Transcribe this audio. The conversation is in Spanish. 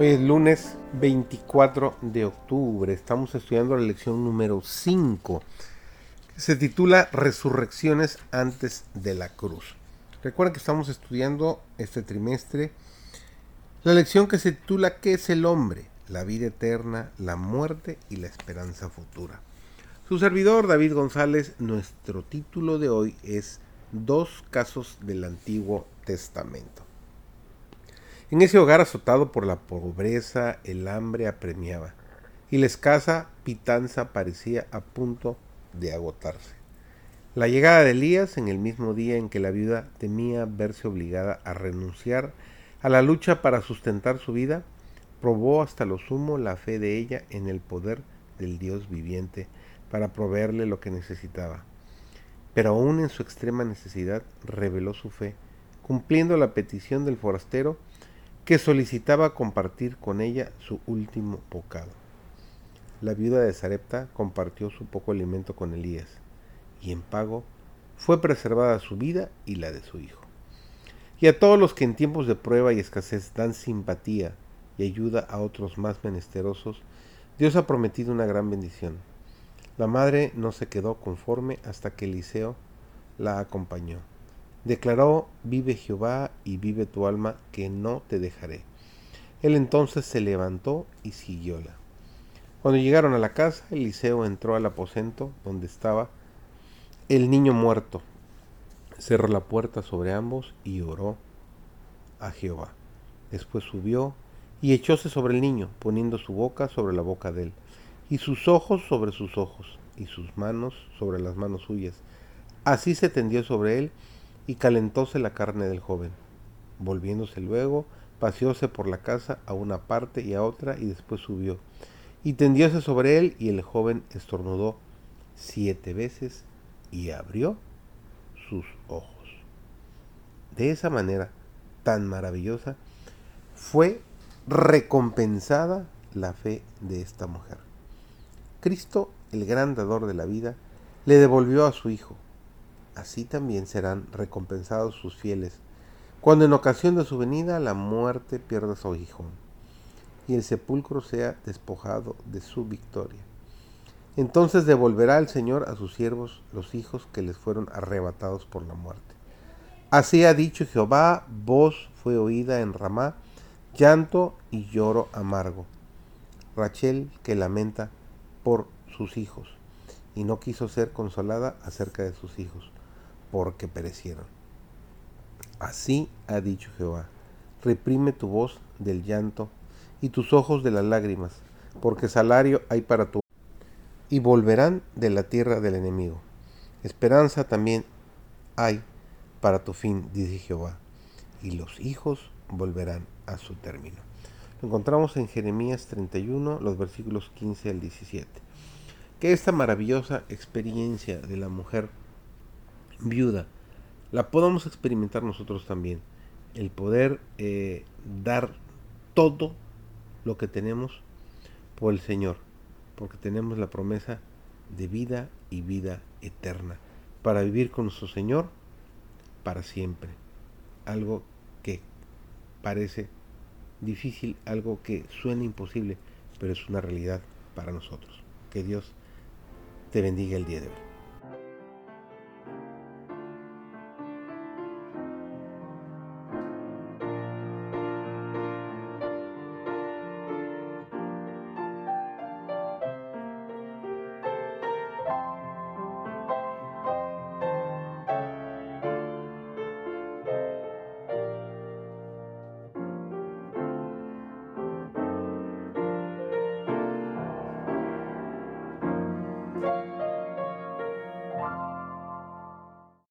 Hoy es lunes 24 de octubre. Estamos estudiando la lección número 5, que se titula Resurrecciones antes de la cruz. Recuerden que estamos estudiando este trimestre la lección que se titula ¿Qué es el hombre? La vida eterna, la muerte y la esperanza futura. Su servidor David González, nuestro título de hoy es Dos casos del Antiguo Testamento. En ese hogar azotado por la pobreza, el hambre apremiaba, y la escasa pitanza parecía a punto de agotarse. La llegada de Elías en el mismo día en que la viuda temía verse obligada a renunciar a la lucha para sustentar su vida, probó hasta lo sumo la fe de ella en el poder del Dios viviente para proveerle lo que necesitaba. Pero aún en su extrema necesidad reveló su fe, cumpliendo la petición del forastero que solicitaba compartir con ella su último bocado. La viuda de Sarepta compartió su poco alimento con Elías, y en pago fue preservada su vida y la de su hijo. Y a todos los que en tiempos de prueba y escasez dan simpatía y ayuda a otros más menesterosos, Dios ha prometido una gran bendición. La madre no se quedó conforme hasta que Eliseo la acompañó. Declaró, vive Jehová y vive tu alma, que no te dejaré. Él entonces se levantó y siguióla. Cuando llegaron a la casa, Eliseo entró al aposento donde estaba el niño muerto. Cerró la puerta sobre ambos y oró a Jehová. Después subió y echóse sobre el niño, poniendo su boca sobre la boca de él, y sus ojos sobre sus ojos, y sus manos sobre las manos suyas. Así se tendió sobre él y calentóse la carne del joven. Volviéndose luego, paseóse por la casa a una parte y a otra y después subió. Y tendióse sobre él y el joven estornudó siete veces y abrió sus ojos. De esa manera tan maravillosa fue recompensada la fe de esta mujer. Cristo, el gran dador de la vida, le devolvió a su hijo así también serán recompensados sus fieles, cuando en ocasión de su venida la muerte pierda su aguijón y el sepulcro sea despojado de su victoria. Entonces devolverá el Señor a sus siervos los hijos que les fueron arrebatados por la muerte. Así ha dicho Jehová, voz fue oída en Ramá, llanto y lloro amargo. Rachel que lamenta por sus hijos y no quiso ser consolada acerca de sus hijos porque perecieron. Así ha dicho Jehová, reprime tu voz del llanto y tus ojos de las lágrimas, porque salario hay para tu y volverán de la tierra del enemigo. Esperanza también hay para tu fin, dice Jehová, y los hijos volverán a su término. Lo encontramos en Jeremías 31, los versículos 15 al 17. Que esta maravillosa experiencia de la mujer viuda, la podamos experimentar nosotros también. El poder eh, dar todo lo que tenemos por el Señor, porque tenemos la promesa de vida y vida eterna, para vivir con nuestro Señor para siempre. Algo que parece difícil, algo que suena imposible, pero es una realidad para nosotros. Que Dios te bendiga el día de hoy.